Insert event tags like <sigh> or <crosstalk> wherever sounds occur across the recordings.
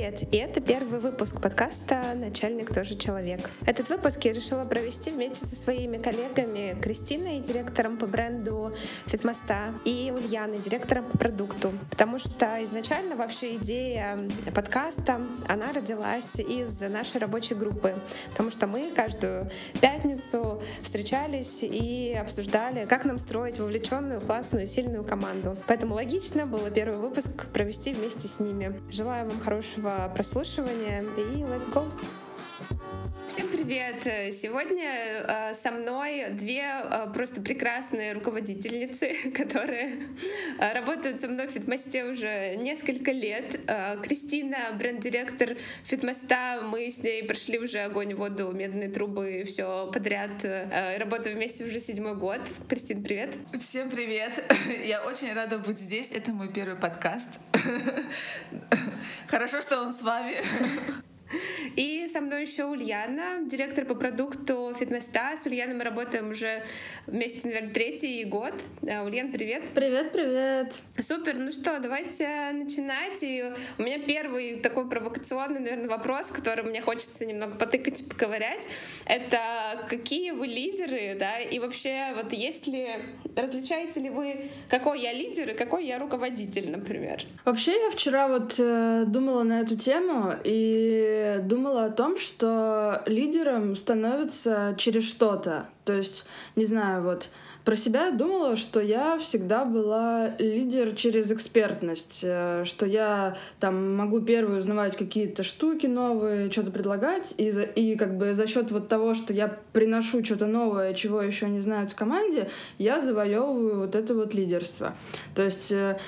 привет! И это первый выпуск подкаста «Начальник тоже человек». Этот выпуск я решила провести вместе со своими коллегами Кристиной, директором по бренду Фитмоста, и Ульяной, директором по продукту. Потому что изначально вообще идея подкаста, она родилась из нашей рабочей группы. Потому что мы каждую пятницу встречались и обсуждали, как нам строить вовлеченную, классную, сильную команду. Поэтому логично было первый выпуск провести вместе с ними. Желаю вам хорошего прослушивания и let's go! Всем привет! Сегодня э, со мной две э, просто прекрасные руководительницы, <laughs> которые э, работают со мной в Фитмосте уже несколько лет. Кристина, бренд-директор Фитмоста, мы с ней прошли уже огонь, воду, медные трубы, все подряд. Работаем вместе уже седьмой год. Кристина, привет! Всем привет! <laughs> Я очень рада быть здесь. Это мой первый подкаст. <laughs> Хорошо, что он с вами. И со мной еще Ульяна, директор по продукту Фитместа. С Ульяной мы работаем уже вместе, наверное, третий год. Э, Ульян, привет. Привет, привет. Супер, ну что, давайте начинать. И у меня первый такой провокационный, наверное, вопрос, который мне хочется немного потыкать и поковырять. Это какие вы лидеры, да, и вообще вот если различаете ли вы, какой я лидер и какой я руководитель, например? Вообще я вчера вот э, думала на эту тему и думала о том, что лидером становится через что-то. То есть, не знаю, вот про себя думала, что я всегда была лидер через экспертность, э, что я там могу первую узнавать какие-то штуки новые, что-то предлагать, и, за, и как бы за счет вот того, что я приношу что-то новое, чего еще не знают в команде, я завоевываю вот это вот лидерство. То есть, э,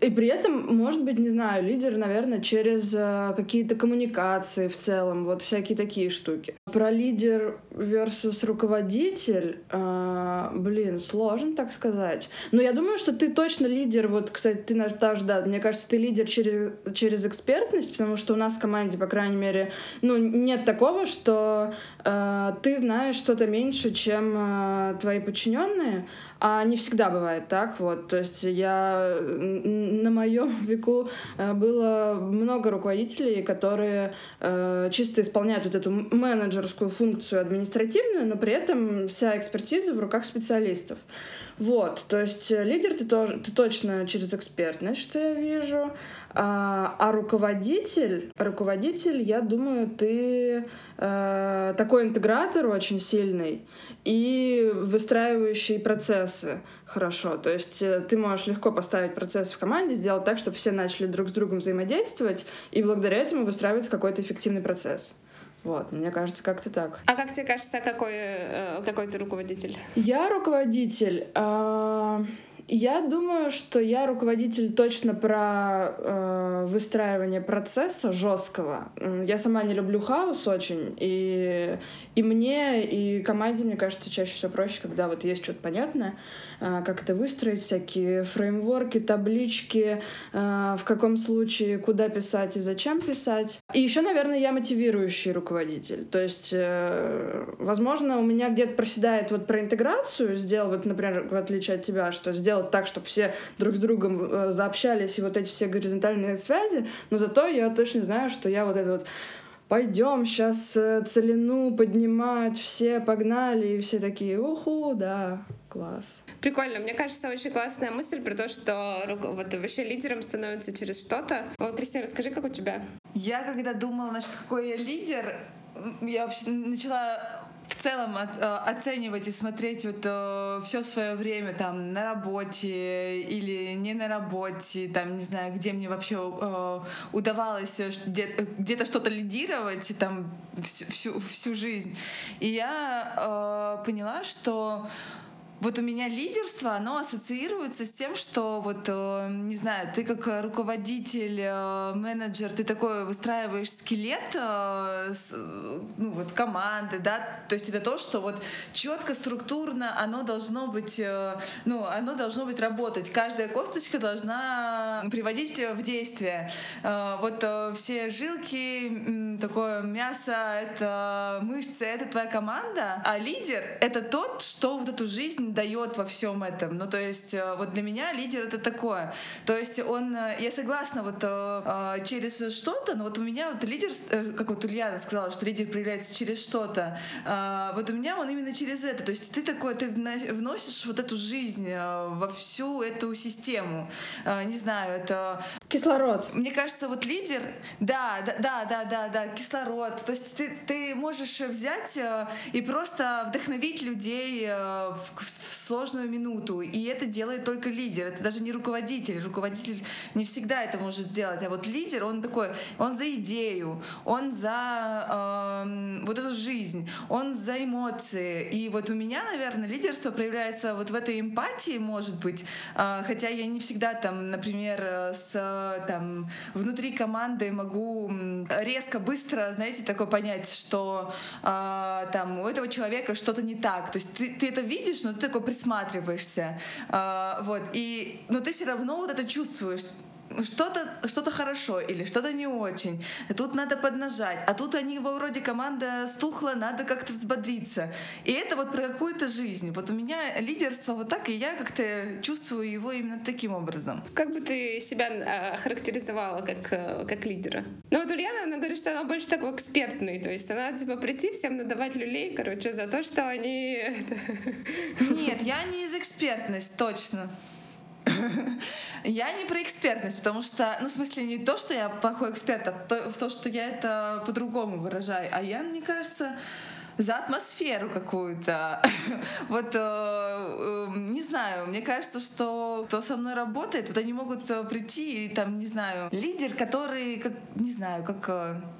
и при этом, может быть, не знаю, лидер, наверное, через э, какие-то коммуникации в целом, вот всякие такие штуки. Про лидер versus руководитель, блин, сложно так сказать. Но я думаю, что ты точно лидер. Вот, кстати, ты даже, да, мне кажется, ты лидер через, через экспертность, потому что у нас в команде, по крайней мере, ну, нет такого, что э, ты знаешь что-то меньше, чем э, твои подчиненные, а не всегда бывает так. Вот, то есть я на моем <laughs> веку э, было много руководителей, которые э, чисто исполняют вот эту менеджерскую функцию административную, но при этом вся экспертиза в руках специалистов. Вот, то есть э, лидер ты, тоже, ты точно через экспертность, что я вижу, а, а руководитель, руководитель, я думаю, ты э, такой интегратор очень сильный и выстраивающий процессы хорошо. То есть э, ты можешь легко поставить процесс в команде, сделать так, чтобы все начали друг с другом взаимодействовать, и благодаря этому выстраивается какой-то эффективный процесс. Вот, мне кажется, как-то так. А как тебе кажется, какой, э, какой ты руководитель? Я руководитель. Э я думаю, что я руководитель точно про э, выстраивание процесса жесткого. Я сама не люблю хаос очень, и, и мне, и команде, мне кажется, чаще всего проще, когда вот есть что-то понятное, э, как это выстроить, всякие фреймворки, таблички, э, в каком случае куда писать и зачем писать. И еще, наверное, я мотивирующий руководитель. То есть, э, возможно, у меня где-то проседает вот про интеграцию, сделал, вот, например, в отличие от тебя, что сделал сделать так, чтобы все друг с другом э, заобщались и вот эти все горизонтальные связи, но зато я точно знаю, что я вот это вот пойдем сейчас э, целину поднимать, все погнали, и все такие, уху, да, класс. Прикольно, мне кажется, очень классная мысль про то, что вот вообще лидером становится через что-то. Вот, Кристина, расскажи, как у тебя? Я когда думала, значит, какой я лидер, я вообще начала в целом э, оценивать и смотреть вот э, все свое время там на работе или не на работе, там не знаю, где мне вообще э, удавалось где-то, где что-то лидировать там всю, всю, всю жизнь. И я поняла, что вот у меня лидерство, оно ассоциируется с тем, что вот, э, не знаю, ты как руководитель, э, менеджер, ты такой выстраиваешь скелет, э, ну вот команды, да, то есть это то, что вот четко, структурно оно должно быть, ну, оно должно быть работать. Каждая косточка должна приводить в действие. Вот все жилки, такое мясо, это мышцы, это твоя команда, а лидер — это тот, что вот эту жизнь дает во всем этом. Ну, то есть, э, вот для меня лидер это такое. То есть он, э, я согласна вот э, через что-то, но вот у меня вот лидер, как вот Ульяна сказала, что лидер проявляется через что-то. Вот у меня он именно через это. То есть ты такой, ты вносишь вот эту жизнь во всю эту систему. Не знаю, это... Кислород. Мне кажется, вот лидер, да, да, да, да, да, да кислород. То есть ты, ты можешь взять и просто вдохновить людей в, в сложную минуту. И это делает только лидер. Это даже не руководитель. Руководитель не всегда это может сделать. А вот лидер, он такой, он за идею, он за э, вот эту жизнь, он за эмоции. И вот у меня, наверное, лидерство проявляется вот в этой эмпатии, может быть. Э, хотя я не всегда там, например, с там внутри команды могу резко, быстро, знаете, такое понять, что э, там у этого человека что-то не так. То есть ты, ты это видишь, но ты такой присматриваешься. Э, вот. И, но ты все равно вот это чувствуешь что-то что хорошо или что-то не очень. Тут надо поднажать. А тут они его вроде команда стухла, надо как-то взбодриться. И это вот про какую-то жизнь. Вот у меня лидерство вот так, и я как-то чувствую его именно таким образом. Как бы ты себя а, охарактеризовала как, э, как лидера? Ну вот Ульяна, она говорит, что она больше такой экспертный. То есть она типа прийти всем надавать люлей, короче, за то, что они... <laughs> Нет, я не из экспертность, точно. Я не про экспертность, потому что, ну, в смысле, не то, что я плохой эксперт, а то, в то, что я это по-другому выражаю. А я, мне кажется, за атмосферу какую-то. <laughs> вот, э, э, не знаю, мне кажется, что кто со мной работает, вот они могут э, прийти и там, не знаю, лидер, который, как, не знаю, как,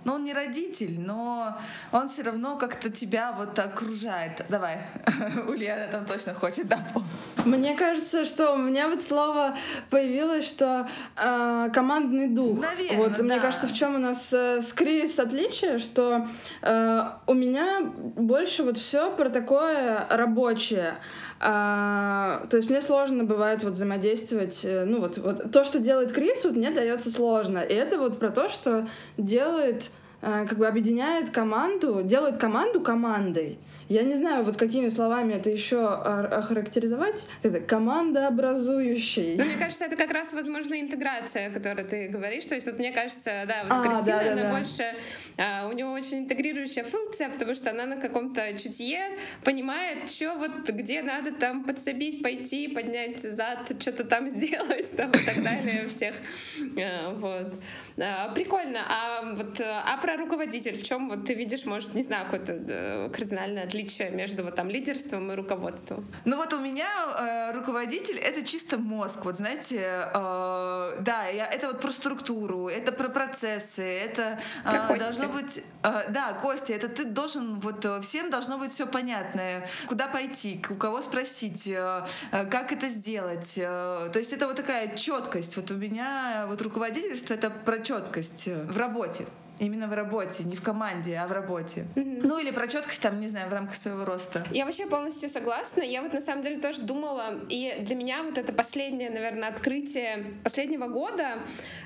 ну, он не родитель, но он все равно как-то тебя вот окружает. Давай, <laughs> Ульяна там точно хочет дополнить. Мне кажется, что у меня вот слово появилось, что э, командный дух. Наверное, вот да. мне кажется, в чем у нас э, с Крис отличие, что э, у меня больше вот все про такое рабочее. А, то есть мне сложно бывает вот взаимодействовать. Э, ну вот, вот то, что делает Крис, вот мне дается сложно. И это вот про то, что делает, э, как бы объединяет команду, делает команду командой. Я не знаю, вот какими словами это еще охарактеризовать. Это командообразующий. Ну, мне кажется, это как раз, возможно, интеграция, о которой ты говоришь. То есть, вот мне кажется, да, вот а, Кристина, да, да, она да. больше... А, у него очень интегрирующая функция, потому что она на каком-то чутье понимает, что вот где надо там подсобить, пойти, поднять зад, что-то там сделать, там, и так далее всех. А, вот. А, прикольно. А вот а про руководитель, в чем вот ты видишь, может, не знаю, какое-то кардинальное отличие между вот там лидерством и руководством? Ну вот у меня э, руководитель — это чисто мозг. Вот знаете, э, да, я, это вот про структуру, это про процессы, это э, должно быть... Э, да, Костя, это ты должен... Вот э, всем должно быть все понятное. Куда пойти, у кого спросить, э, э, как это сделать. Э, то есть это вот такая четкость. Вот у меня вот руководительство — это про четкость в работе. Именно в работе, не в команде, а в работе. Mm-hmm. Ну или про четкость там, не знаю, в рамках своего роста. Я вообще полностью согласна. Я вот на самом деле тоже думала, и для меня вот это последнее, наверное, открытие последнего года,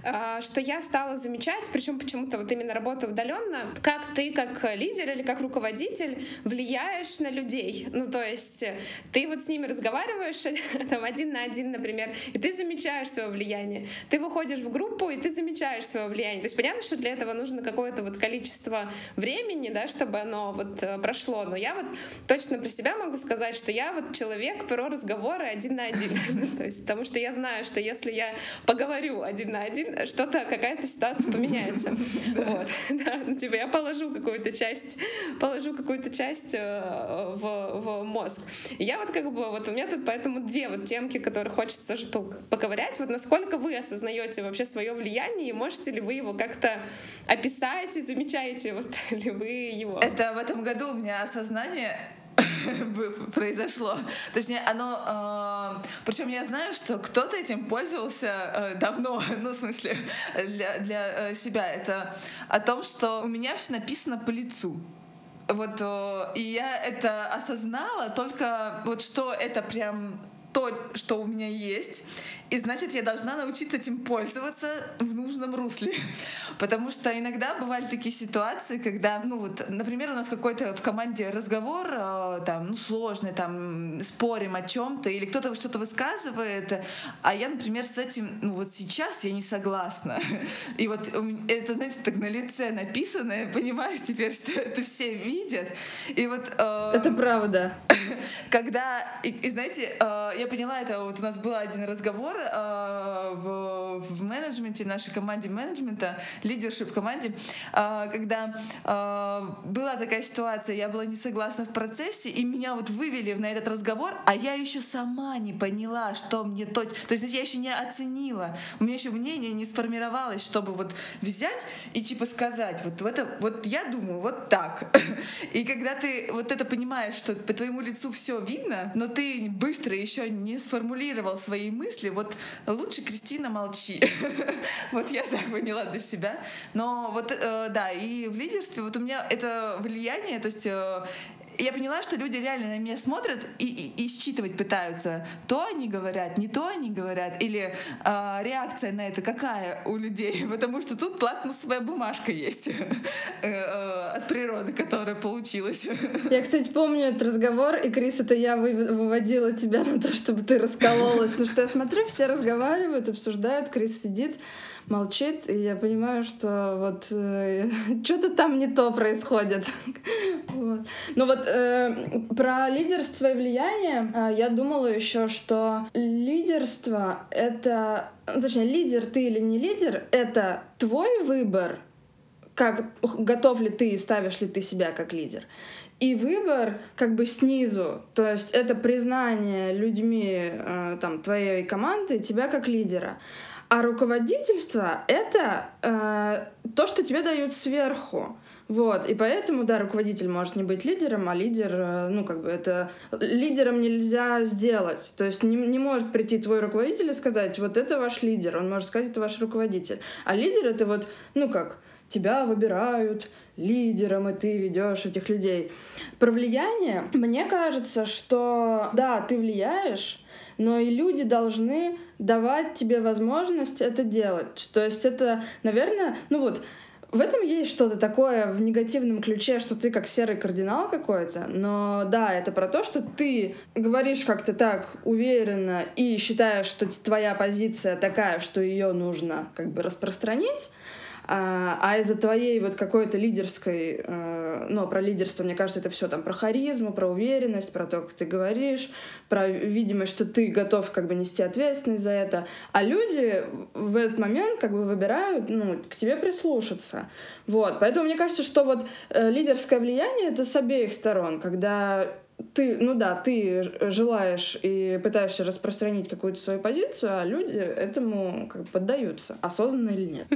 а, что я стала замечать, причем почему-то вот именно работа удаленно, как ты как лидер или как руководитель влияешь на людей. Ну то есть ты вот с ними разговариваешь <laughs> там один на один, например, и ты замечаешь свое влияние. Ты выходишь в группу, и ты замечаешь свое влияние. То есть понятно, что для этого нужно какое-то вот количество времени, да, чтобы оно вот э, прошло. Но я вот точно про себя могу сказать, что я вот человек про разговоры один на один. <laughs> То есть, потому что я знаю, что если я поговорю один на один, что-то, какая-то ситуация поменяется. <laughs> Вот. <laughs> Да, ну, типа я положу какую-то часть, положу какую-то часть э, в, в мозг. Я вот как бы, вот у меня тут поэтому две вот темки, которые хочется тоже поковырять. Вот насколько вы осознаете вообще свое влияние и можете ли вы его как-то описать писаете, замечаете вот <laughs> ли вы его? Это в этом году у меня осознание <laughs> произошло. Точнее, оно... Э, причем я знаю, что кто-то этим пользовался э, давно, <laughs> ну, в смысле, для, для э, себя. Это о том, что у меня все написано по лицу. Вот, э, и я это осознала только вот что это прям то, что у меня есть, и значит, я должна научиться этим пользоваться в нужном русле. <laughs> Потому что иногда бывали такие ситуации, когда, ну вот, например, у нас какой-то в команде разговор, э, там, ну, сложный, там, спорим о чем-то, или кто-то что-то высказывает, а я, например, с этим, ну вот сейчас я не согласна. <laughs> И вот это, знаете, так на лице написано, понимаешь теперь, <laughs> что это все видят. И вот... Э, это правда. Когда, и, и знаете, э, я поняла это, вот у нас был один разговор, в, в менеджменте, нашей команде менеджмента, лидершип команде, э, когда э, была такая ситуация, я была не согласна в процессе, и меня вот вывели на этот разговор, а я еще сама не поняла, что мне то... То есть я еще не оценила, у меня еще мнение не сформировалось, чтобы вот взять и типа сказать, вот, это, вот я думаю, вот так. И когда ты вот это понимаешь, что по твоему лицу все видно, но ты быстро еще не сформулировал свои мысли, вот вот лучше, Кристина, молчи. <laughs> вот я так поняла для себя. Но вот, э, да, и в лидерстве вот у меня это влияние, то есть я поняла, что люди реально на меня смотрят и, и, и считывать пытаются. То они говорят, не то они говорят, или э, реакция на это какая у людей, <laughs> потому что тут лакмусовая бумажка есть <laughs> э, э, от природы, которая получилась. <laughs> Я, кстати, помню этот разговор, и, Крис, это я выводила тебя на то, чтобы ты раскололась, потому что я смотрю, все разговаривают, обсуждают, Крис сидит, молчит, и я понимаю, что вот э, <laughs> что-то там не то происходит. <laughs> вот. Ну вот э, про лидерство и влияние э, я думала еще, что лидерство — это... Ну, точнее, лидер ты или не лидер — это твой выбор, как готов ли ты и ставишь ли ты себя как лидер. И выбор как бы снизу, то есть это признание людьми э, там твоей команды тебя как лидера. А руководительство — это э, то, что тебе дают сверху. Вот, и поэтому, да, руководитель может не быть лидером, а лидер, э, ну, как бы это... Лидером нельзя сделать. То есть не, не может прийти твой руководитель и сказать, вот это ваш лидер. Он может сказать, это ваш руководитель. А лидер — это вот, ну, как, тебя выбирают лидером, и ты ведешь этих людей. Про влияние, мне кажется, что, да, ты влияешь, но и люди должны давать тебе возможность это делать. То есть это, наверное, ну вот, в этом есть что-то такое в негативном ключе, что ты как серый кардинал какой-то, но да, это про то, что ты говоришь как-то так уверенно и считаешь, что твоя позиция такая, что ее нужно как бы распространить, а, а из-за твоей вот какой-то лидерской, э, ну, про лидерство, мне кажется, это все там про харизму, про уверенность, про то, как ты говоришь, про видимость, что ты готов как бы нести ответственность за это. А люди в этот момент как бы выбирают, ну, к тебе прислушаться. Вот. Поэтому мне кажется, что вот э, лидерское влияние — это с обеих сторон, когда ты, ну да, ты желаешь и пытаешься распространить какую-то свою позицию, а люди этому как бы поддаются, осознанно или нет.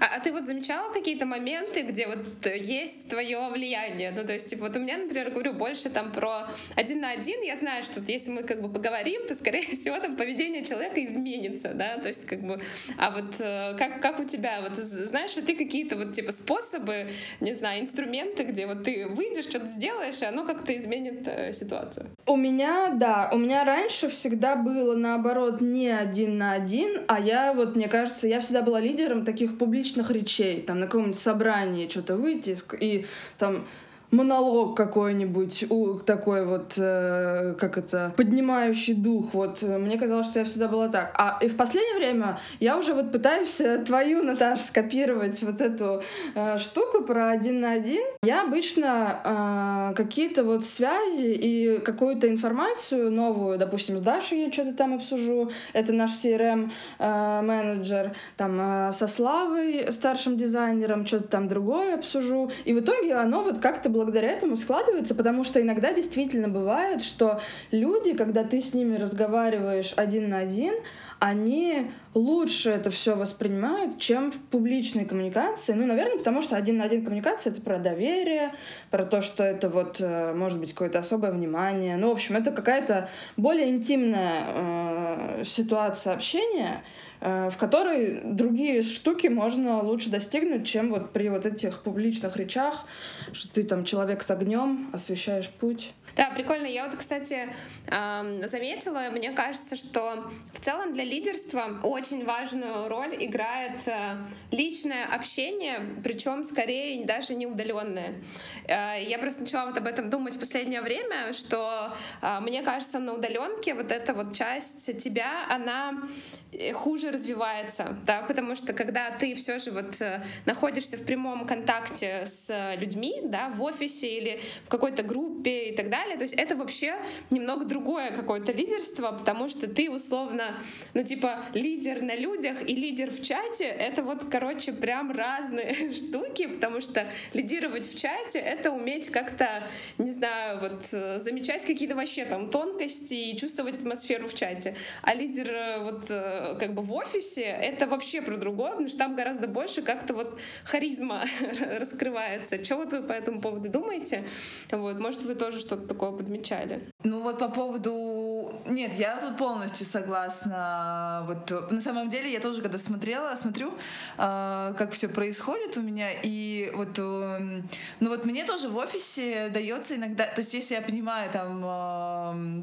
А, а ты вот замечала какие-то моменты, где вот есть твое влияние? Ну, то есть, типа, вот у меня, например, говорю больше там про один на один. Я знаю, что вот если мы как бы поговорим, то, скорее <laughs> всего, там поведение человека изменится, да, то есть, как бы, а вот э, как, как у тебя, вот знаешь ли ты какие-то вот типа способы, не знаю, инструменты, где вот ты выйдешь, что-то сделаешь, и оно как-то изменит э, ситуацию? У меня, да, у меня раньше всегда было наоборот не один на один, а я вот, мне кажется, я всегда была лидером таких публичных речей, там на каком-нибудь собрании что-то выйти и там монолог какой-нибудь, такой вот, э, как это, поднимающий дух. Вот мне казалось, что я всегда была так. А и в последнее время я уже вот пытаюсь э, твою, Наташа, скопировать вот эту э, штуку про один на один. Я обычно э, какие-то вот связи и какую-то информацию новую, допустим, с Дашей я что-то там обсужу, это наш CRM э, менеджер, там э, со Славой, старшим дизайнером, что-то там другое обсужу. И в итоге оно вот как-то благодаря этому складывается, потому что иногда действительно бывает, что люди, когда ты с ними разговариваешь один на один, они лучше это все воспринимают, чем в публичной коммуникации. Ну, наверное, потому что один на один коммуникация это про доверие, про то, что это вот э, может быть какое-то особое внимание. Ну, в общем, это какая-то более интимная э, ситуация общения, э, в которой другие штуки можно лучше достигнуть, чем вот при вот этих публичных речах, что ты там человек с огнем, освещаешь путь. Да, прикольно. Я вот, кстати, заметила, мне кажется, что в целом для лидерства очень важную роль играет э, личное общение, причем скорее даже не удаленное. Э, я просто начала вот об этом думать в последнее время, что э, мне кажется, на удаленке вот эта вот часть тебя, она хуже развивается, да, потому что когда ты все же вот находишься в прямом контакте с людьми, да, в офисе или в какой-то группе и так далее, то есть это вообще немного другое какое-то лидерство, потому что ты условно, ну типа лидер на людях и лидер в чате, это вот, короче, прям разные <laughs> штуки, потому что лидировать в чате — это уметь как-то, не знаю, вот э, замечать какие-то вообще там тонкости и чувствовать атмосферу в чате. А лидер э, вот э, как бы в офисе — это вообще про другое, потому что там гораздо больше как-то вот харизма <laughs> раскрывается. Что вот вы по этому поводу думаете? Вот, может, вы тоже что-то такое подмечали? Ну вот по поводу... Нет, я тут полностью согласна. Вот на самом деле я тоже когда смотрела, смотрю, э, как все происходит у меня, и вот, э, ну вот мне тоже в офисе дается иногда, то есть если я понимаю там э,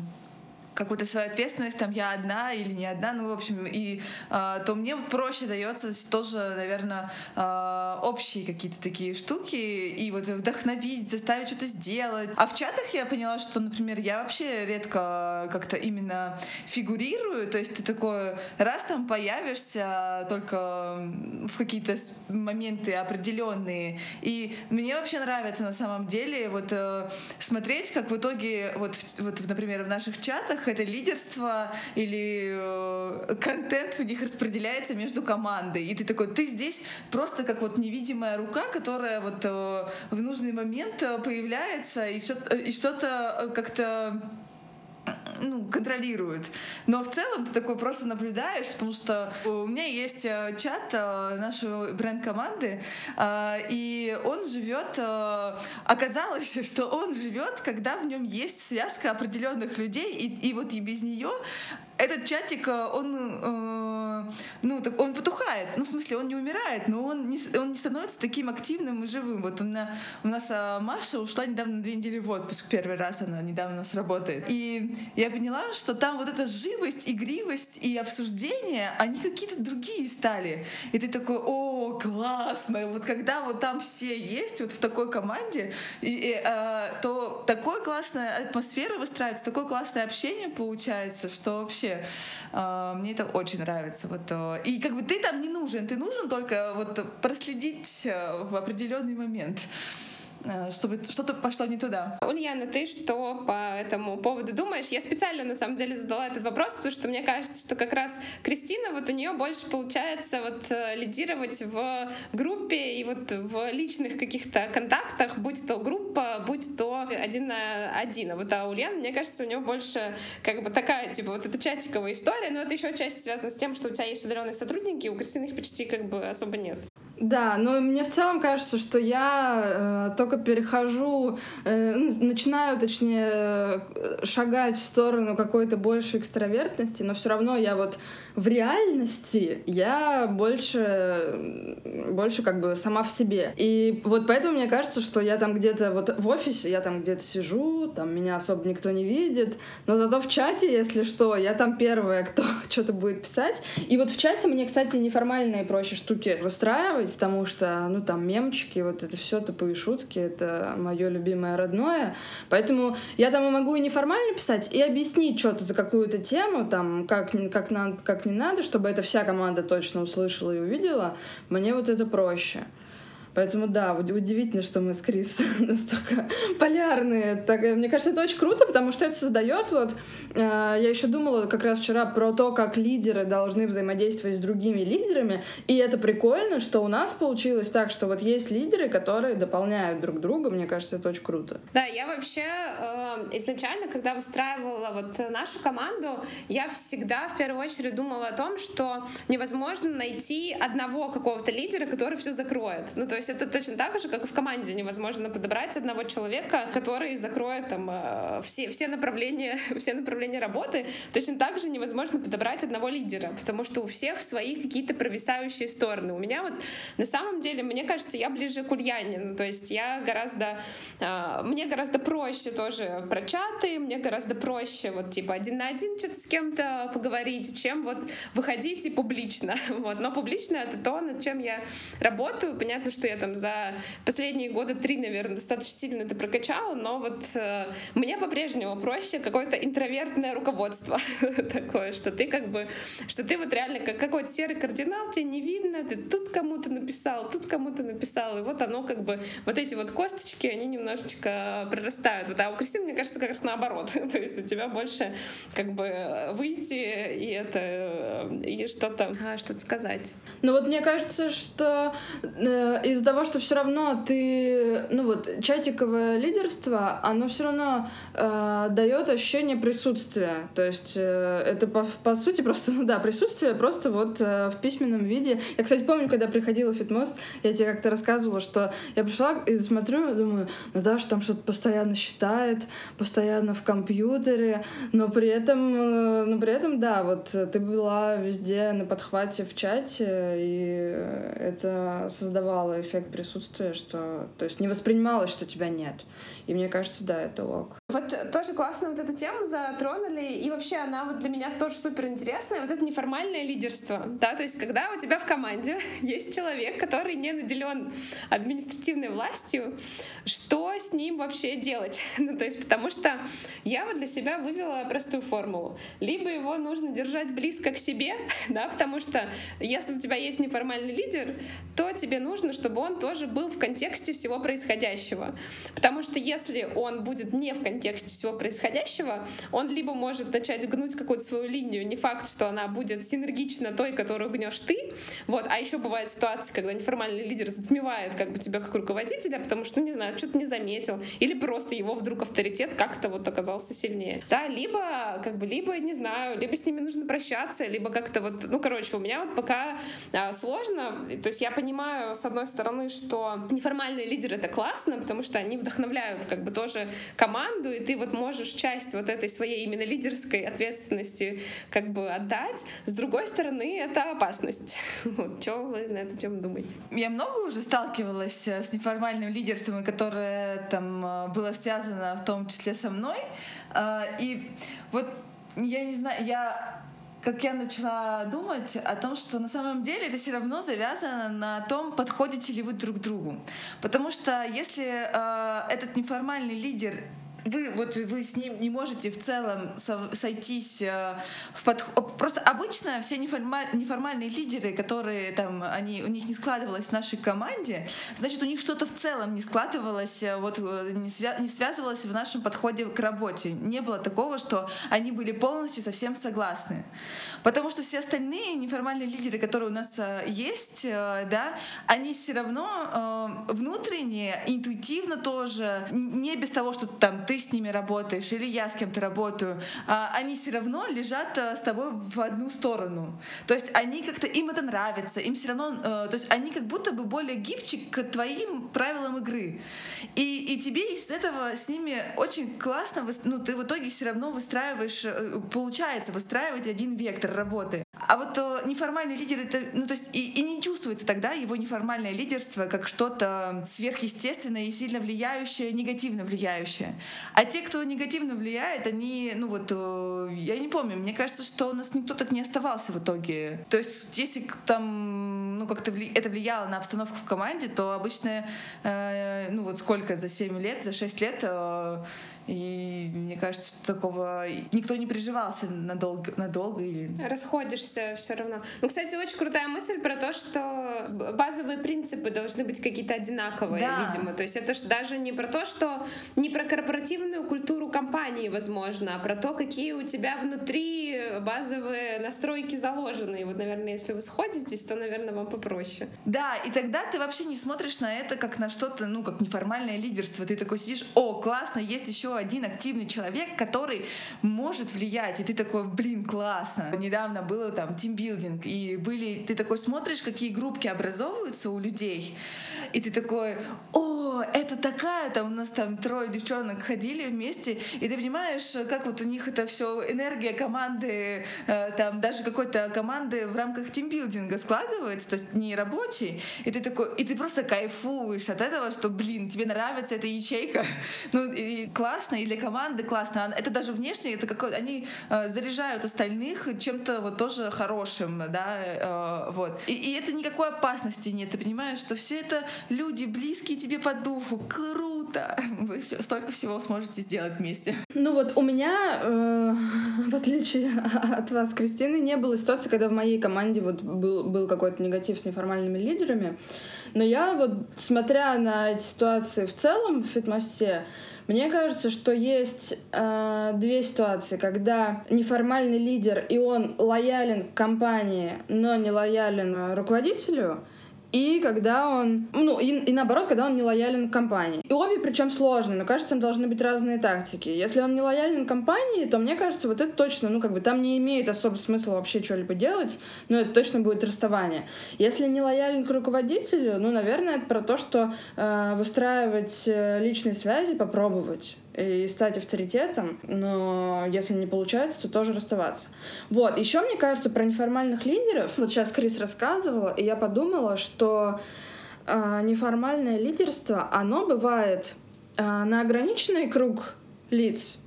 какую-то свою ответственность, там я одна или не одна, ну, в общем, и э, то мне проще дается тоже, наверное, э, общие какие-то такие штуки, и вот вдохновить, заставить что-то сделать. А в чатах я поняла, что, например, я вообще редко как-то именно фигурирую, то есть ты такой раз там появишься только в какие-то моменты определенные, и мне вообще нравится на самом деле вот э, смотреть, как в итоге вот, вот, например, в наших чатах это лидерство или э, контент в них распределяется между командой. И ты такой, ты здесь просто как вот невидимая рука, которая вот э, в нужный момент э, появляется и что-то, что-то как-то ну, контролирует. Но в целом ты такой просто наблюдаешь, потому что у меня есть э, чат э, нашего бренд-команды, э, и он живет, оказалось, <laughs> что он живет, когда в нем есть связка определенных людей, и, и вот и без нее этот чатик, он, ну, так он потухает. Ну, в смысле, он не умирает, но он не, он не становится таким активным и живым. Вот у, меня, у нас Маша ушла недавно две недели в отпуск. Первый раз она недавно у нас работает. И я поняла, что там вот эта живость, игривость и обсуждение, они какие-то другие стали. И ты такой, о, классно! Вот когда вот там все есть, вот в такой команде, и, и, э, то такое классная атмосфера выстраивается, такое классное общение получается, что вообще э, мне это очень нравится. Вот, э, и как бы ты там не нужен, ты нужен только вот проследить э, в определенный момент. Э, чтобы что-то пошло не туда. Ульяна, ты что по этому поводу думаешь? Я специально, на самом деле, задала этот вопрос, потому что мне кажется, что как раз Кристина, вот у нее больше получается вот э, лидировать в группе и вот в личных каких-то контактах, будь то группа, будь то один на один. А вот а Ульяна, мне кажется, у нее больше как бы такая, типа, вот эта чатиковая история, но это еще часть связана с тем, что у тебя есть удаленные сотрудники, у Кристины их почти как бы особо нет. Да, но мне в целом кажется, что я э, только перехожу, э, ну, начинаю, точнее, э, шагать в сторону какой-то большей экстравертности, но все равно я вот в реальности я больше, больше как бы сама в себе. И вот поэтому мне кажется, что я там где-то вот в офисе, я там где-то сижу, там меня особо никто не видит, но зато в чате, если что, я там первая, кто <laughs> что-то будет писать. И вот в чате мне, кстати, неформальные проще штуки выстраивать, потому что, ну, там мемчики, вот это все тупые шутки, это мое любимое родное. Поэтому я там и могу и неформально писать, и объяснить что-то за какую-то тему, там, как, как, надо, как не надо, чтобы это вся команда точно услышала и увидела, мне вот это проще. Поэтому да, удивительно, что мы с Крис <laughs> настолько полярные. Так, э, мне кажется, это очень круто, потому что это создает вот... Э, я еще думала как раз вчера про то, как лидеры должны взаимодействовать с другими лидерами, и это прикольно, что у нас получилось так, что вот есть лидеры, которые дополняют друг друга. Мне кажется, это очень круто. Да, я вообще э, изначально, когда выстраивала вот нашу команду, я всегда в первую очередь думала о том, что невозможно найти одного какого-то лидера, который все закроет. Ну, то есть есть это точно так же, как и в команде невозможно подобрать одного человека, который закроет там э, все, все направления, <laughs> все направления работы. Точно так же невозможно подобрать одного лидера, потому что у всех свои какие-то провисающие стороны. У меня вот на самом деле, мне кажется, я ближе к Ульяне, ну, то есть я гораздо, э, мне гораздо проще тоже про чаты, мне гораздо проще вот типа один на один что-то с кем-то поговорить, чем вот выходить и публично. <laughs> Вот. Но публично это то, над чем я работаю. Понятно, что я там за последние года три, наверное, достаточно сильно это прокачала, но вот э, мне по-прежнему проще какое-то интровертное руководство <laughs> такое, что ты как бы, что ты вот реально как какой-то серый кардинал, тебе не видно, ты тут кому-то написал, тут кому-то написал, и вот оно как бы, вот эти вот косточки, они немножечко прорастают. Вот, а у Кристины, мне кажется, как раз наоборот. <laughs> То есть у тебя больше как бы выйти и это, э, и что-то, а, что-то сказать. Ну вот мне кажется, что э, из-за того, что все равно ты, ну вот чатиковое лидерство, оно все равно э, дает ощущение присутствия. То есть э, это по, по сути просто, ну да, присутствие просто вот э, в письменном виде. Я, кстати, помню, когда приходила в Фитмост, я тебе как-то рассказывала, что я пришла и смотрю, думаю, ну да, что там что-то постоянно считает, постоянно в компьютере, но при этом, э, но при этом, да, вот ты была везде на подхвате в чате, и это создавало эффект присутствия, что, то есть не воспринималось, что тебя нет. И мне кажется, да, это ок. Вот тоже классно вот эту тему затронули, и вообще она вот для меня тоже супер интересная, вот это неформальное лидерство, да, то есть когда у тебя в команде <laughs> есть человек, который не наделен административной властью, что с ним вообще делать? <laughs> ну, то есть потому что я вот для себя вывела простую формулу. Либо его нужно держать близко к себе, <laughs> да, потому что если у тебя есть неформальный лидер, то тебе нужно, чтобы он тоже был в контексте всего происходящего. Потому что если он будет не в контексте всего происходящего, он либо может начать гнуть какую-то свою линию, не факт, что она будет синергична той, которую гнешь ты, вот, а еще бывает ситуация, когда неформальный лидер затмевает как бы тебя как руководителя, потому что, ну, не знаю, что-то не заметил, или просто его вдруг авторитет как-то вот оказался сильнее. Да, либо, как бы, либо, не знаю, либо с ними нужно прощаться, либо как-то вот, ну, короче, у меня вот пока а, сложно, то есть я понимаю, с одной стороны, что неформальные лидеры — это классно, потому что они вдохновляют как бы тоже команду, и ты вот можешь часть вот этой своей именно лидерской ответственности как бы отдать. С другой стороны, это опасность. <laughs> Вот, что вы на эту тему думаете? Я много уже сталкивалась э, с неформальным лидерством, которое там э, было связано в том числе со мной. Э, и вот я не знаю, я как я начала думать о том, что на самом деле это все равно завязано на том, подходите ли вы друг к другу. Потому что если э, этот неформальный лидер вы вот вы с ним не можете в целом сойтись э, в подход. Просто обычно все неформаль... неформальные лидеры, которые там они у них не складывалось в нашей команде, значит у них что-то в целом не складывалось, э, вот э, не, свя... не связывалось в нашем подходе к работе. Не было такого, что они были полностью совсем согласны, потому что все остальные неформальные лидеры, которые у нас есть, да, они все равно внутренне, интуитивно тоже, не без того, что там ты ты с ними работаешь или я с кем-то работаю, а, они все равно лежат э, с тобой в одну сторону. То есть они как-то, им это нравится, им все равно, э, то есть они как будто бы более гибчик к твоим правилам игры. И, и тебе из этого с ними очень классно, ну ты в итоге все равно выстраиваешь, э, получается выстраивать один вектор работы. А вот неформальный лидер, это, ну то есть и, и не чувствуется тогда его неформальное лидерство как что-то сверхъестественное и сильно влияющее, негативно влияющее. А те, кто негативно влияет, они, ну вот, э, я не помню, мне кажется, что у нас никто так не оставался в итоге. То есть, если там, ну, как-то это влияло на обстановку в команде, то обычно, э, ну вот сколько, за 7 лет, за 6 лет э, и мне кажется, что такого никто не приживался надолго, надолго или... Расходишься все равно. Ну, кстати, очень крутая мысль про то, что базовые принципы должны быть какие-то одинаковые, да. видимо. То есть это ж даже не про то, что не про корпоративную культуру компании, возможно, а про то, какие у тебя внутри базовые настройки заложены. И вот, наверное, если вы сходитесь, то, наверное, вам попроще. Да, и тогда ты вообще не смотришь на это как на что-то, ну, как неформальное лидерство. Ты такой сидишь, о, классно, есть еще один активный человек, который может влиять. И ты такой, блин, классно. Недавно было там тимбилдинг, и были, ты такой смотришь, какие группки образовываются у людей, и ты такой, о, это такая, там у нас там трое девчонок ходили вместе, и ты понимаешь, как вот у них это все энергия команды, э, там даже какой-то команды в рамках тимбилдинга складывается, то есть не рабочий, и ты такой, и ты просто кайфуешь от этого, что, блин, тебе нравится эта ячейка, <laughs> ну и классно, и для команды классно, это даже внешне, это какой, они э, заряжают остальных чем-то вот тоже хорошим, да, э, вот, и, и это никакой опасности нет, ты понимаешь, что все это люди близкие тебе по духу, круто, вы столько всего сможете сделать вместе. Ну вот у меня, э, <laughs> в отличие от вас, Кристины, не было ситуации, когда в моей команде вот был, был какой-то негатив с неформальными лидерами, но я вот, смотря на эти ситуации в целом в Фитмосте, мне кажется, что есть э, две ситуации, когда неформальный лидер и он лоялен к компании, но не лоялен руководителю, и когда он, ну, и, и наоборот, когда он не лоялен компании. И обе причем сложные, но кажется, там должны быть разные тактики. Если он не лоялен компании, то мне кажется, вот это точно, ну, как бы там не имеет особо смысла вообще что-либо делать, но это точно будет расставание. Если не лоялен к руководителю, ну, наверное, это про то, что э, выстраивать э, личные связи, попробовать и стать авторитетом, но если не получается, то тоже расставаться. Вот, еще мне кажется про неформальных лидеров, вот сейчас Крис рассказывала, и я подумала, что э, неформальное лидерство, оно бывает э, на ограниченный круг лиц,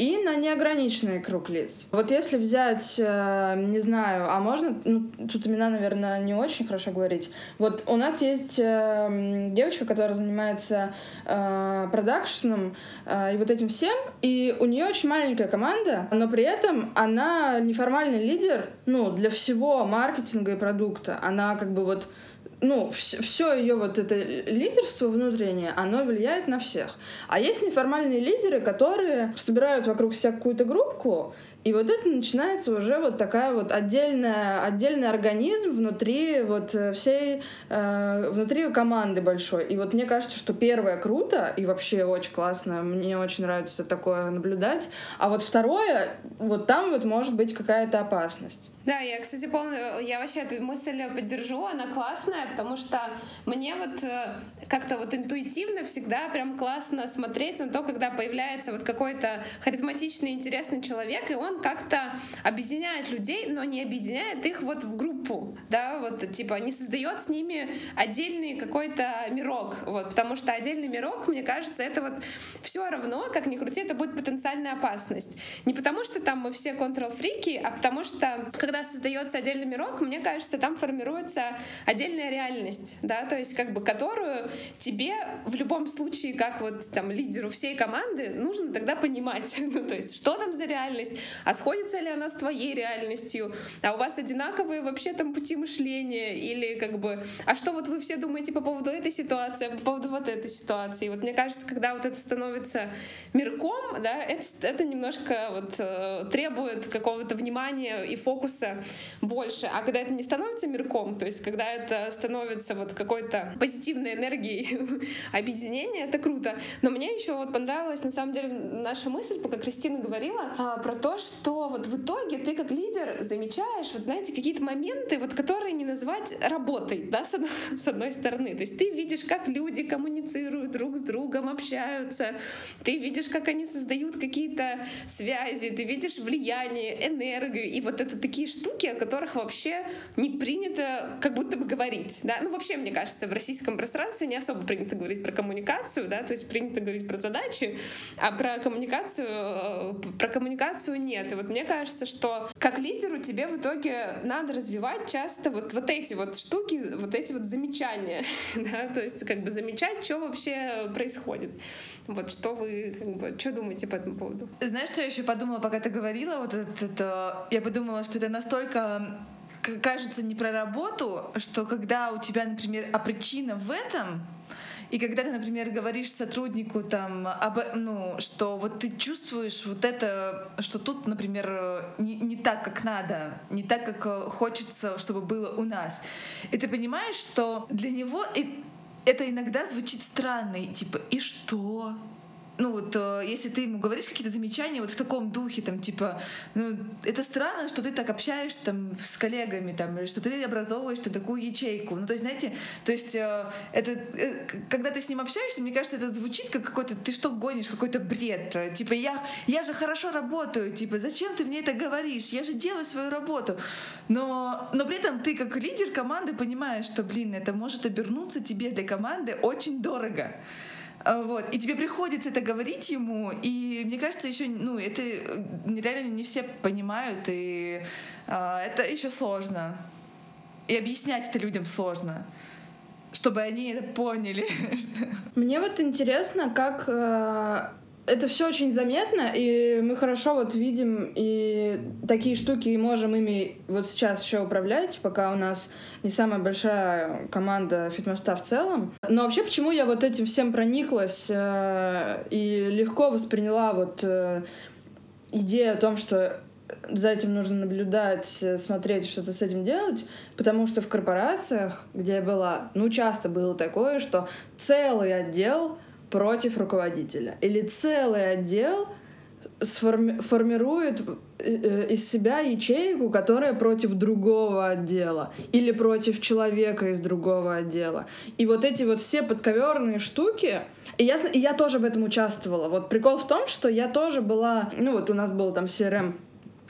и на неограниченный круг лиц. Вот если взять, э, не знаю, а можно, ну, тут имена, наверное, не очень хорошо говорить. Вот у нас есть э, девочка, которая занимается э, продакшеном и вот этим всем, и у нее очень маленькая команда, но при этом она неформальный лидер, ну, для всего маркетинга и продукта. Она как бы вот ну, все ее вот это лидерство внутреннее, оно влияет на всех. А есть неформальные лидеры, которые собирают вокруг себя какую-то группку, и вот это начинается уже вот такая вот отдельная, отдельный организм внутри вот э, всей, э, внутри команды большой. И вот мне кажется, что первое круто и вообще очень классно, мне очень нравится такое наблюдать. А вот второе, вот там вот может быть какая-то опасность. Да, я, кстати, полностью, я вообще эту мысль поддержу, она классная, потому что мне вот э, как-то вот интуитивно всегда прям классно смотреть на то, когда появляется вот какой-то харизматичный, интересный человек, и он он как-то объединяет людей, но не объединяет их вот в группу, да, вот типа не создает с ними отдельный какой-то мирок, вот, потому что отдельный мирок, мне кажется, это вот все равно, как ни крути, это будет потенциальная опасность. Не потому что там мы все контрол-фрики, а потому что когда создается отдельный мирок, мне кажется, там формируется отдельная реальность, да, то есть как бы которую тебе в любом случае, как вот там лидеру всей команды, нужно тогда понимать, <laughs> ну, то есть что там за реальность, а сходится ли она с твоей реальностью, а у вас одинаковые вообще там пути мышления, или как бы, а что вот вы все думаете по поводу этой ситуации, а по поводу вот этой ситуации. Вот мне кажется, когда вот это становится мирком, да, это, это немножко вот э, требует какого-то внимания и фокуса больше. А когда это не становится мирком, то есть когда это становится вот какой-то позитивной энергией <laughs> объединения, это круто. Но мне еще вот понравилась на самом деле наша мысль, пока Кристина говорила, а, про то, что что вот в итоге ты как лидер замечаешь, вот знаете, какие-то моменты, вот которые не назвать работой, да, с одной, <laughs> с одной стороны. То есть ты видишь, как люди коммуницируют друг с другом, общаются, ты видишь, как они создают какие-то связи, ты видишь влияние, энергию, и вот это такие штуки, о которых вообще не принято как будто бы говорить, да. Ну, вообще, мне кажется, в российском пространстве не особо принято говорить про коммуникацию, да, то есть принято говорить про задачи, а про коммуникацию, э, про коммуникацию нет нет. И вот мне кажется, что как лидеру тебе в итоге надо развивать часто вот, вот эти вот штуки, вот эти вот замечания, <laughs> да, то есть как бы замечать, что вообще происходит. Вот что вы, как бы, что думаете по этому поводу? Знаешь, что я еще подумала, пока ты говорила, вот это, это я подумала, что это настолько кажется не про работу, что когда у тебя, например, а причина в этом, И когда ты, например, говоришь сотруднику там, об, ну, что вот ты чувствуешь вот это, что тут, например, не, не так, как надо, не так, как э, хочется, чтобы было у нас. И ты понимаешь, что для него это иногда звучит странно, типа, и что? Ну вот, э, если ты ему говоришь какие-то замечания вот в таком духе, там, типа, ну, это странно, что ты так общаешься там с коллегами, там, или что ты образовываешь ты такую ячейку. Ну, то есть, знаете, то есть, э, это, э, когда ты с ним общаешься, мне кажется, это звучит как какой-то, ты что гонишь, какой-то бред. Типа, я, я же хорошо работаю, типа, зачем ты мне это говоришь? Я же делаю свою работу. Но, но при этом ты как лидер команды понимаешь, что, блин, это может обернуться тебе для команды очень дорого. А, вот. И тебе приходится это говорить ему, и мне кажется, еще, ну, это реально не все понимают, и а, это еще сложно. И объяснять это людям сложно чтобы они это поняли. <laughs> Мне вот интересно, как э, это все очень заметно, и мы хорошо вот видим и такие штуки и можем ими вот сейчас еще управлять, пока у нас не самая большая команда фитмоста в целом. Но вообще, почему я вот этим всем прониклась э, и легко восприняла вот э, идею о том, что за этим нужно наблюдать, смотреть, что-то с этим делать, потому что в корпорациях, где я была, ну, часто было такое, что целый отдел — против руководителя. Или целый отдел сформи- формирует э, из себя ячейку, которая против другого отдела или против человека из другого отдела. И вот эти вот все подковерные штуки, и я, и я тоже в этом участвовала. Вот прикол в том, что я тоже была, ну вот у нас был там CRM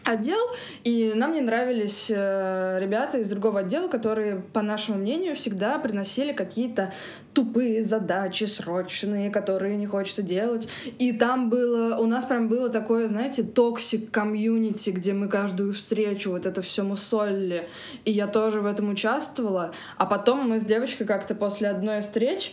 отдел, и нам не нравились э, ребята из другого отдела, которые, по нашему мнению, всегда приносили какие-то тупые задачи срочные, которые не хочется делать. И там было, у нас прям было такое, знаете, toxic community, где мы каждую встречу вот это все мусолили. И я тоже в этом участвовала. А потом мы с девочкой как-то после одной из встреч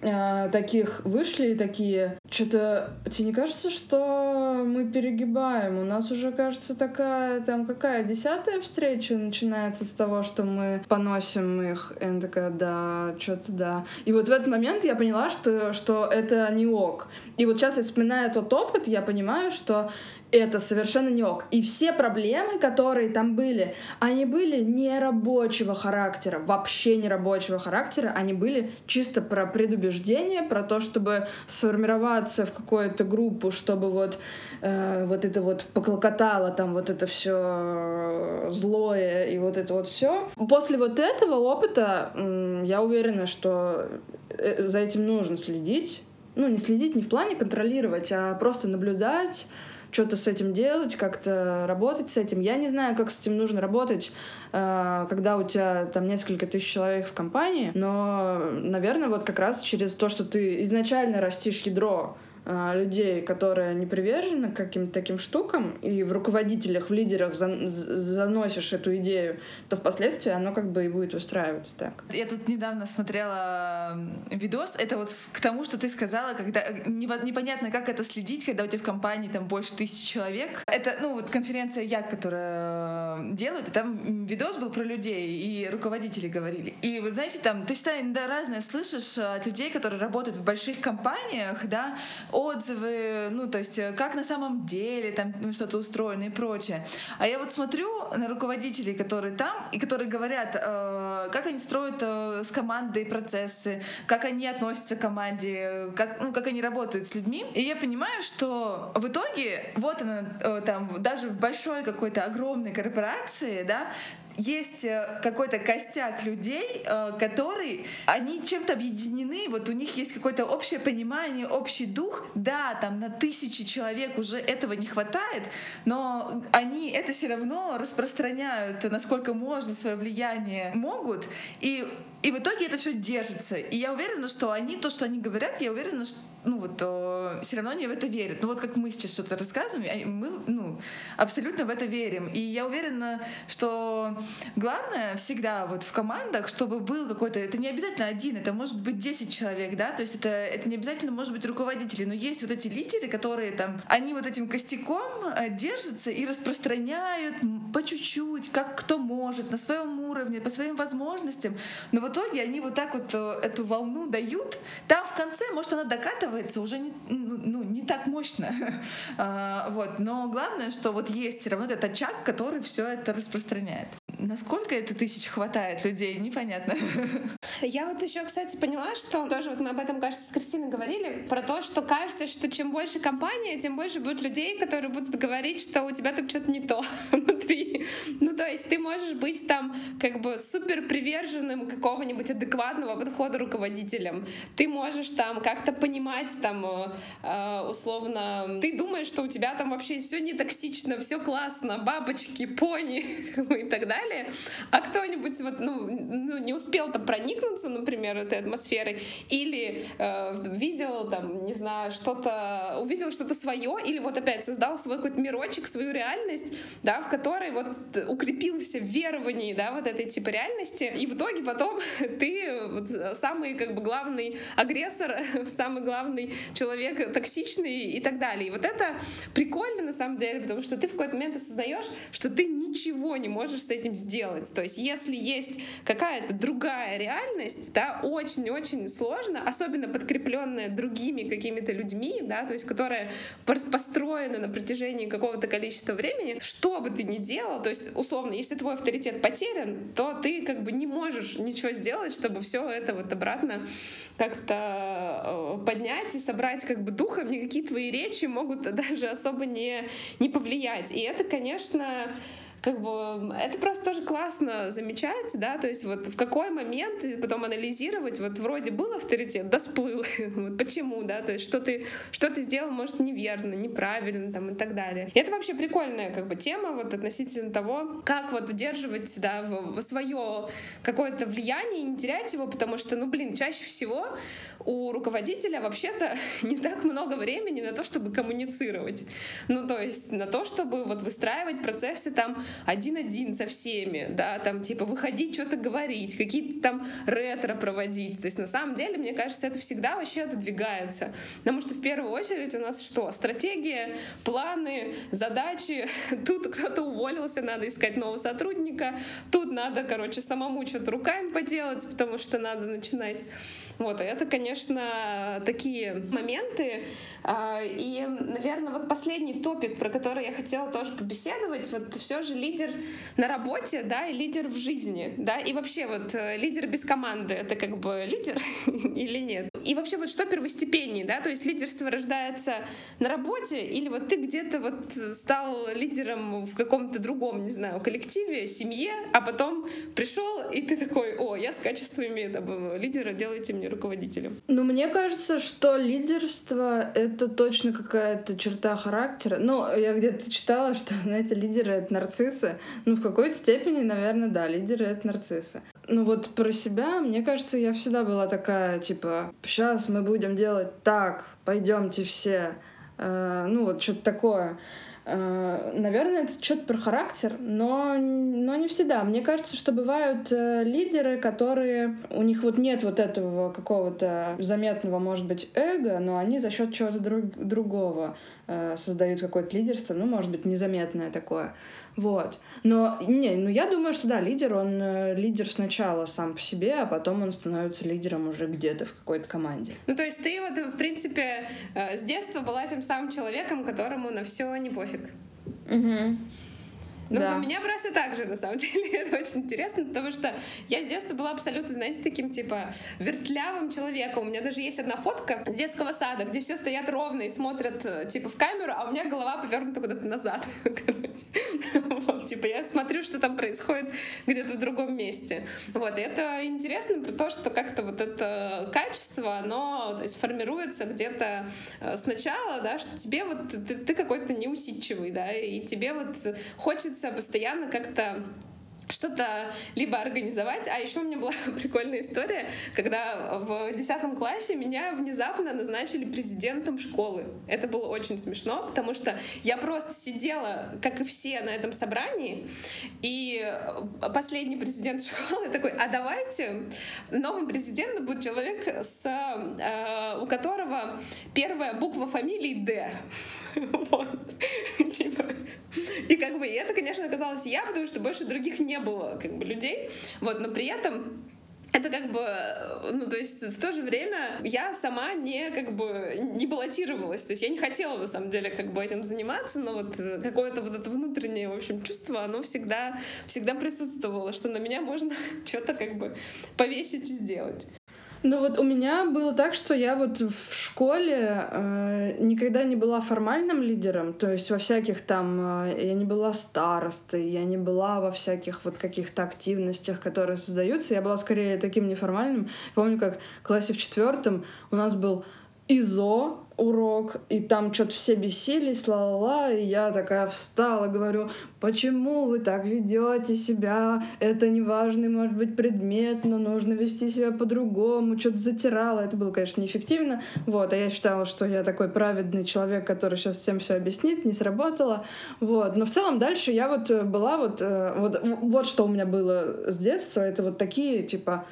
э, таких вышли и такие, что-то тебе не кажется, что мы перегибаем? У нас уже, кажется, такая, там какая, десятая встреча начинается с того, что мы поносим их. И она такая, да, что-то да. И вот в этот момент я поняла, что, что это не ок. И вот сейчас, вспоминая тот опыт, я понимаю, что это совершенно не ок. И все проблемы, которые там были, они были не рабочего характера, вообще не рабочего характера, они были чисто про предубеждение, про то, чтобы сформироваться в какую-то группу, чтобы вот, э, вот это вот поклокотало там вот это все злое и вот это вот все. После вот этого опыта э, я уверена, что э, за этим нужно следить. Ну, не следить не в плане контролировать, а просто наблюдать, что-то с этим делать, как-то работать с этим. Я не знаю, как с этим нужно работать, э, когда у тебя там несколько тысяч человек в компании, но, наверное, вот как раз через то, что ты изначально растишь ядро, людей, которые не привержены каким-то таким штукам, и в руководителях, в лидерах за, заносишь эту идею, то впоследствии оно как бы и будет устраиваться так. Я тут недавно смотрела видос, это вот к тому, что ты сказала, когда непонятно, как это следить, когда у тебя в компании там больше тысячи человек. Это, ну, вот конференция ЯК, которая делают, и там видос был про людей, и руководители говорили. И вот знаете, там ты всегда да, разное слышишь от людей, которые работают в больших компаниях, да, отзывы, ну, то есть э, как на самом деле там ну, что-то устроено и прочее. А я вот смотрю на руководителей, которые там, и которые говорят, э, как они строят э, с командой процессы, как они относятся к команде, как, ну, как они работают с людьми. И я понимаю, что в итоге, вот она, э, там, даже в большой какой-то огромной корпорации, да, есть э, какой-то костяк людей, э, которые, они чем-то объединены, вот у них есть какое-то общее понимание, общий дух. Да, там на тысячи человек уже этого не хватает, но они это все равно распространяют, насколько можно, свое влияние могут. И и в итоге это все держится. И я уверена, что они, то, что они говорят, я уверена, что ну вот э, все равно они в это верят. Ну вот как мы сейчас что-то рассказываем, мы ну, абсолютно в это верим. И я уверена, что главное всегда вот в командах, чтобы был какой-то, это не обязательно один, это может быть 10 человек, да, то есть это, это не обязательно может быть руководители, но есть вот эти лидеры, которые там, они вот этим костяком э, держатся и распространяют по чуть-чуть, как кто может, на своем уровне, по своим возможностям, но в итоге они вот так вот э, эту волну дают, там в конце, может, она докатывается уже не, ну, не так мощно, <laughs> а, вот, но главное, что вот есть все равно этот очаг, который все это распространяет. Насколько это тысяч хватает людей, непонятно. Я вот еще, кстати, поняла, что тоже вот мы об этом, кажется, с Кристиной говорили, про то, что кажется, что чем больше компания, тем больше будет людей, которые будут говорить, что у тебя там что-то не то <laughs> внутри. Ну, то есть ты можешь быть там как бы супер приверженным какого-нибудь адекватного подхода руководителем. Ты можешь там как-то понимать там э, условно, ты думаешь, что у тебя там вообще все не токсично, все классно, бабочки, пони <laughs> и так далее далее, а кто-нибудь вот, ну, ну, не успел там проникнуться, например, этой атмосферой, или э, видел там, не знаю, что-то, увидел что-то свое, или вот опять создал свой какой-то мирочек, свою реальность, да, в которой вот укрепился в веровании, да, вот этой типа реальности, и в итоге потом <laughs> ты вот, самый как бы главный агрессор, <laughs> самый главный человек токсичный и так далее. И вот это прикольно на самом деле, потому что ты в какой-то момент осознаешь, что ты ничего не можешь с этим сделать. То есть если есть какая-то другая реальность, да, очень-очень сложно, особенно подкрепленная другими какими-то людьми, да, то есть которая построена на протяжении какого-то количества времени, что бы ты ни делал, то есть условно, если твой авторитет потерян, то ты как бы не можешь ничего сделать, чтобы все это вот обратно как-то э, поднять и собрать как бы духом, никакие твои речи могут даже особо не, не повлиять. И это, конечно, как бы это просто тоже классно замечать, да, то есть вот в какой момент потом анализировать, вот вроде был авторитет, да сплыл, <laughs> вот почему, да, то есть что ты, что ты сделал, может, неверно, неправильно там и так далее. И это вообще прикольная как бы тема вот относительно того, как вот удерживать, да, в, в свое какое-то влияние и не терять его, потому что, ну, блин, чаще всего у руководителя вообще-то <laughs> не так много времени на то, чтобы коммуницировать. Ну, то есть на то, чтобы вот выстраивать процессы там один-один со всеми, да, там типа выходить, что-то говорить, какие-то там ретро проводить. То есть на самом деле, мне кажется, это всегда вообще отодвигается. Потому что в первую очередь у нас что? Стратегия, планы, задачи. <laughs> Тут кто-то уволился, надо искать нового сотрудника. Тут надо, короче, самому что-то руками поделать, потому что надо начинать. Вот, и это, конечно, такие моменты. А, и, наверное, вот последний топик, про который я хотела тоже побеседовать, вот все же лидер на работе, да, и лидер в жизни, да, и вообще вот э, лидер без команды — это как бы лидер <laughs> или нет? И вообще вот что первостепеннее, да, то есть лидерство рождается на работе или вот ты где-то вот стал лидером в каком-то другом, не знаю, коллективе, семье, а потом пришел и ты такой, о, я с качествами лидера, делайте мне руководителем. Ну, мне кажется, что лидерство — это точно какая-то черта характера. Ну, я где-то читала, что, <laughs> знаете, лидеры — это нарциссы. Ну, в какой-то степени, наверное, да, лидеры — это нарциссы. Ну вот про себя, мне кажется, я всегда была такая, типа, сейчас мы будем делать так, пойдемте все. Э, ну вот что-то такое. Э, наверное, это что-то про характер, но, но не всегда. Мне кажется, что бывают э, лидеры, которые... У них вот нет вот этого какого-то заметного, может быть, эго, но они за счет чего-то друг, другого э, создают какое-то лидерство, ну, может быть, незаметное такое. Вот. Но, не, ну, я думаю, что да, лидер, он э, лидер сначала сам по себе, а потом он становится лидером уже где-то в какой-то команде. Ну, то есть ты вот, в принципе, э, с детства была тем самым человеком, которому на все не пофиг. Угу. Ну, да. у меня просто так же, на самом <laughs> деле. Это очень интересно, потому что я с детства была абсолютно, знаете, таким, типа, вертлявым человеком. У меня даже есть одна фотка с детского сада, где все стоят ровно и смотрят, э, типа, в камеру, а у меня голова повернута куда-то назад. <laughs> <laughs> Вот, типа, я смотрю, что там происходит где-то в другом месте. Вот, и это интересно про то, что как-то вот это качество, оно то есть, формируется где-то э, сначала, да, что тебе вот, ты, ты какой-то неусидчивый, да, и тебе вот хочется хочется постоянно как-то что-то либо организовать. А еще у меня была <laughs> прикольная история, когда в 10 классе меня внезапно назначили президентом школы. Это было очень смешно, потому что я просто сидела, как и все, на этом собрании, и последний президент <laughs> школы такой, а давайте новым президентом будет человек, с, э, у которого первая буква фамилии Д. <laughs> Вот. Типа. И как бы и это, конечно, оказалась я, потому что больше других не было как бы людей. Вот, но при этом это как бы, ну, то есть в то же время я сама не как бы не баллотировалась, то есть я не хотела на самом деле как бы этим заниматься, но вот какое-то вот это внутреннее, в общем, чувство, оно всегда, всегда присутствовало, что на меня можно <laughs> что-то как бы повесить и сделать. Ну вот у меня было так, что я вот в школе э, никогда не была формальным лидером, то есть во всяких там, э, я не была старостой, я не была во всяких вот каких-то активностях, которые создаются, я была скорее таким неформальным. Помню, как в классе в четвертом у нас был ИЗО, урок, и там что-то все бесились, ла-ла-ла, и я такая встала, говорю, почему вы так ведете себя, это неважный, может быть, предмет, но нужно вести себя по-другому, что-то затирала, это было, конечно, неэффективно, вот, а я считала, что я такой праведный человек, который сейчас всем все объяснит, не сработало, вот, но в целом дальше я вот была вот, э, вот, вот что у меня было с детства, это вот такие, типа,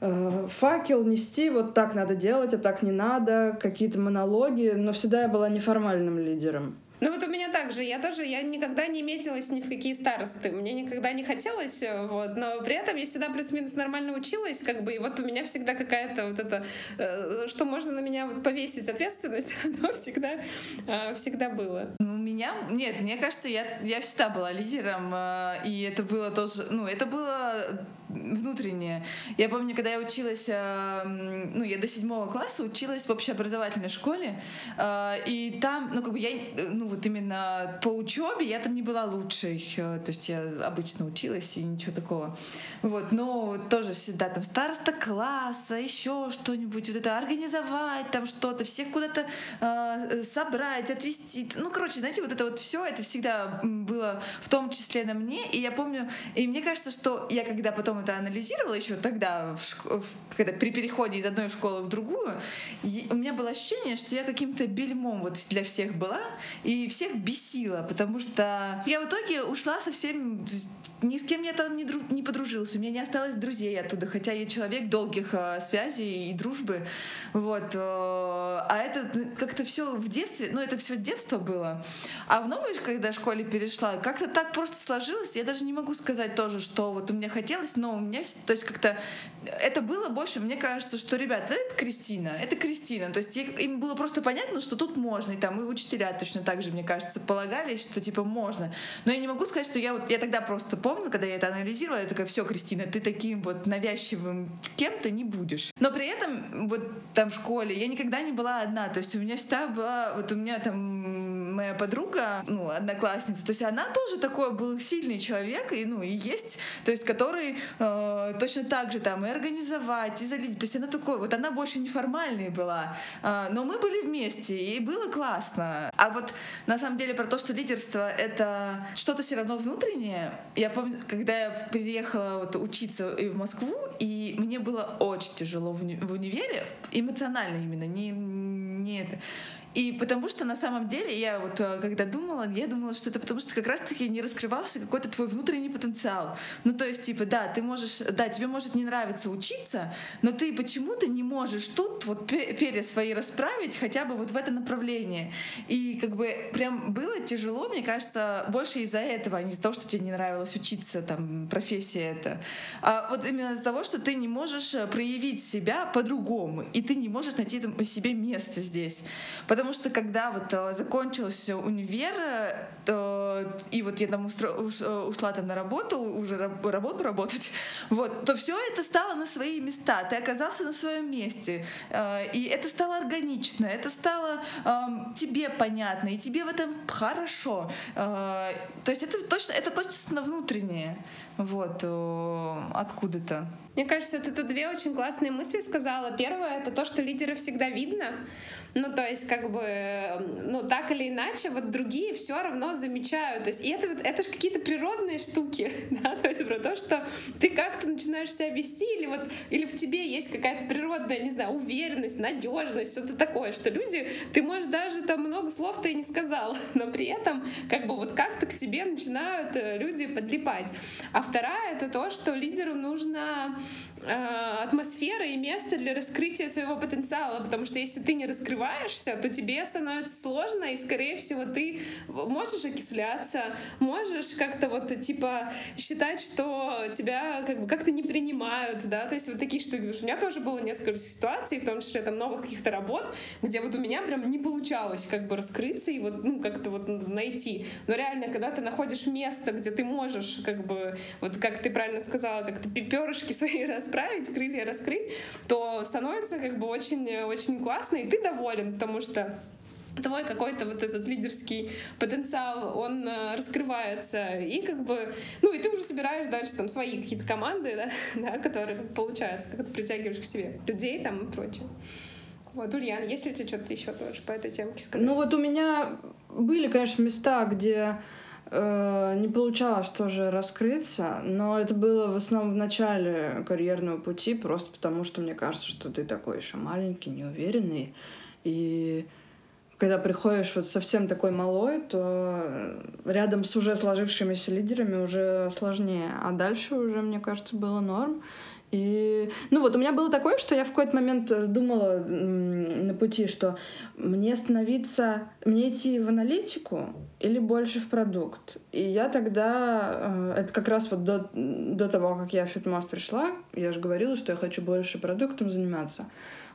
Э, факел нести, вот так надо делать, а так не надо, какие-то монологи, но всегда я была неформальным лидером. Ну вот у меня также, я тоже, я никогда не метилась ни в какие старосты, мне никогда не хотелось, э, вот, но при этом я всегда плюс-минус нормально училась, как бы, и вот у меня всегда какая-то вот это, э, что можно на меня вот повесить ответственность, <laughs> оно всегда, всегда было. У меня, нет, мне кажется, я, я всегда была лидером, и это было тоже, ну, это было внутреннее. Я помню, когда я училась, э, ну, я до седьмого класса училась в общеобразовательной школе, э, и там, ну, как бы я, ну, вот именно по учебе я там не была лучшей, э, то есть я обычно училась и ничего такого. Вот, но тоже всегда там староста класса, еще что-нибудь, вот это организовать там что-то, всех куда-то собрать, отвести. Ну, короче, знаете, вот это вот все, это всегда было в том числе на мне, и я помню, и мне кажется, что я когда потом это анализировала еще тогда, в шко- в, когда при переходе из одной школы в другую, у меня было ощущение, что я каким-то бельмом вот для всех была и всех бесила, потому что я в итоге ушла совсем ни с кем я там не, дру, не подружилась, у меня не осталось друзей оттуда, хотя я человек долгих э, связей и дружбы, вот. Э, а это как-то все в детстве, ну это все детство было, а в новой, когда школе перешла, как-то так просто сложилось, я даже не могу сказать тоже, что вот у меня хотелось, но у меня, то есть как-то это было больше, мне кажется, что, ребята, это Кристина, это Кристина, то есть им было просто понятно, что тут можно, и там и учителя точно так же, мне кажется, полагались, что типа можно, но я не могу сказать, что я вот, я тогда просто помню, когда я это анализировала, я такая, все, Кристина, ты таким вот навязчивым кем-то не будешь. Но при этом вот там в школе я никогда не была одна, то есть у меня всегда была, вот у меня там моя подруга, ну, одноклассница, то есть она тоже такой был сильный человек, и, ну, и есть, то есть который э, точно так же там и организовать, и залить, то есть она такой, вот она больше неформальной была, э, но мы были вместе, и было классно. А вот на самом деле про то, что лидерство — это что-то все равно внутреннее, я помню, когда я приехала вот учиться в Москву, и мне было очень тяжело в, уни- в универе, эмоционально именно, не, не это. И потому что на самом деле я вот э, когда думала, я думала, что это потому что как раз-таки не раскрывался какой-то твой внутренний потенциал. Ну то есть типа да, ты можешь, да, тебе может не нравиться учиться, но ты почему-то не можешь тут вот перья свои расправить хотя бы вот в это направление. И как бы прям было тяжело, мне кажется, больше из-за этого, а не из-за того, что тебе не нравилось учиться, там, профессия это. А вот именно из-за того, что ты не можешь э, проявить себя по-другому, и ты не можешь найти там себе место здесь. Потому Потому что когда вот э, закончился универ, то, и вот я там устро, э, ушла там на работу, уже работу работать, <laughs> вот, то все это стало на свои места. Ты оказался на своем месте. Э, и это стало органично, это стало э, тебе понятно, и тебе в этом хорошо. Э, то есть это точно, это точно внутреннее. Вот, э, откуда-то. Мне кажется, ты тут две очень классные мысли сказала. Первое — это то, что лидера всегда видно. Ну, то есть, как бы, ну, так или иначе, вот другие все равно замечают. То есть, и это, это же какие-то природные штуки, <laughs> да, то есть про то, что ты как-то начинаешь себя вести, или вот, или в тебе есть какая-то природная, не знаю, уверенность, надежность, что-то такое, что люди, ты, можешь даже там много слов-то и не сказал, <laughs> но при этом, как бы, вот как-то к тебе начинают э, люди подлипать. А вторая — это то, что лидеру нужно атмосфера и место для раскрытия своего потенциала, потому что если ты не раскрываешься, то тебе становится сложно, и, скорее всего, ты можешь окисляться, можешь как-то вот, типа, считать, что тебя как бы как-то не принимают, да, то есть вот такие штуки. У меня тоже было несколько ситуаций, в том числе там новых каких-то работ, где вот у меня прям не получалось как бы раскрыться и вот, ну, как-то вот найти. Но реально, когда ты находишь место, где ты можешь как бы, вот как ты правильно сказала, как-то перышки свои <laughs> расправить, расправить, крылья раскрыть, то становится как бы очень-очень классно, и ты доволен, потому что твой какой-то вот этот лидерский потенциал, он э, раскрывается, и как бы, ну, и ты уже собираешь дальше там свои какие-то команды, да, <laughs> да которые получаются, как ты притягиваешь к себе людей там и прочее. Вот, Ульян, есть ли тебе что-то еще тоже по этой темке сказать? Ну вот у меня были, конечно, места, где Э, не получалось тоже раскрыться, но это было в основном в начале карьерного пути, просто потому что мне кажется, что ты такой еще маленький, неуверенный, и когда приходишь вот совсем такой малой, то рядом с уже сложившимися лидерами уже сложнее, а дальше уже, мне кажется, было норм. И, ну вот, у меня было такое, что я в какой-то момент думала на пути, что мне становиться, мне идти в аналитику или больше в продукт. И я тогда, э, это как раз вот до, до того, как я в Фитмост пришла, я же говорила, что я хочу больше продуктом заниматься.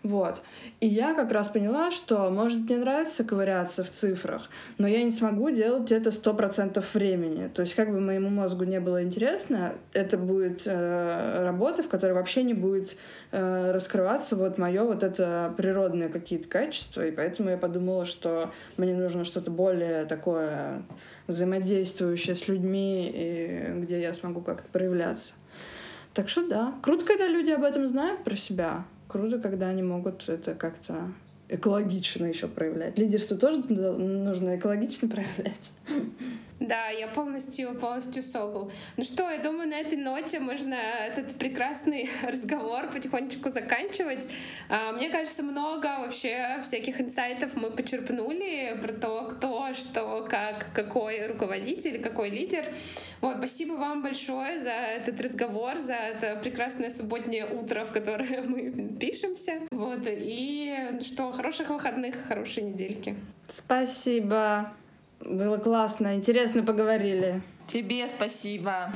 Вот. И я как раз поняла, что, может, мне нравится ковыряться в цифрах, но я не смогу делать это сто процентов времени. То есть, как бы моему мозгу не было интересно, это будет э, работа, в которой вообще не будет э, раскрываться вот мое вот это природные какие-то качества, и поэтому я подумала, что мне нужно что-то более такое взаимодействующее с людьми, и где я смогу как-то проявляться. Так что да, круто, когда люди об этом знают про себя круто, когда они могут это как-то экологично еще проявлять. Лидерство тоже нужно экологично <laughs> проявлять. Да, я полностью, полностью согл. Ну что, я думаю, на этой ноте можно этот прекрасный <laughs> разговор потихонечку заканчивать. А, мне кажется, много вообще всяких инсайтов мы почерпнули про то, кто, что, как, какой руководитель, какой лидер. Вот, спасибо вам большое за этот разговор, за это прекрасное субботнее утро, в которое <laughs> мы пишемся. Вот, и ну что, хороших выходных, хорошей недельки. Спасибо. Было классно, интересно поговорили. Тебе спасибо.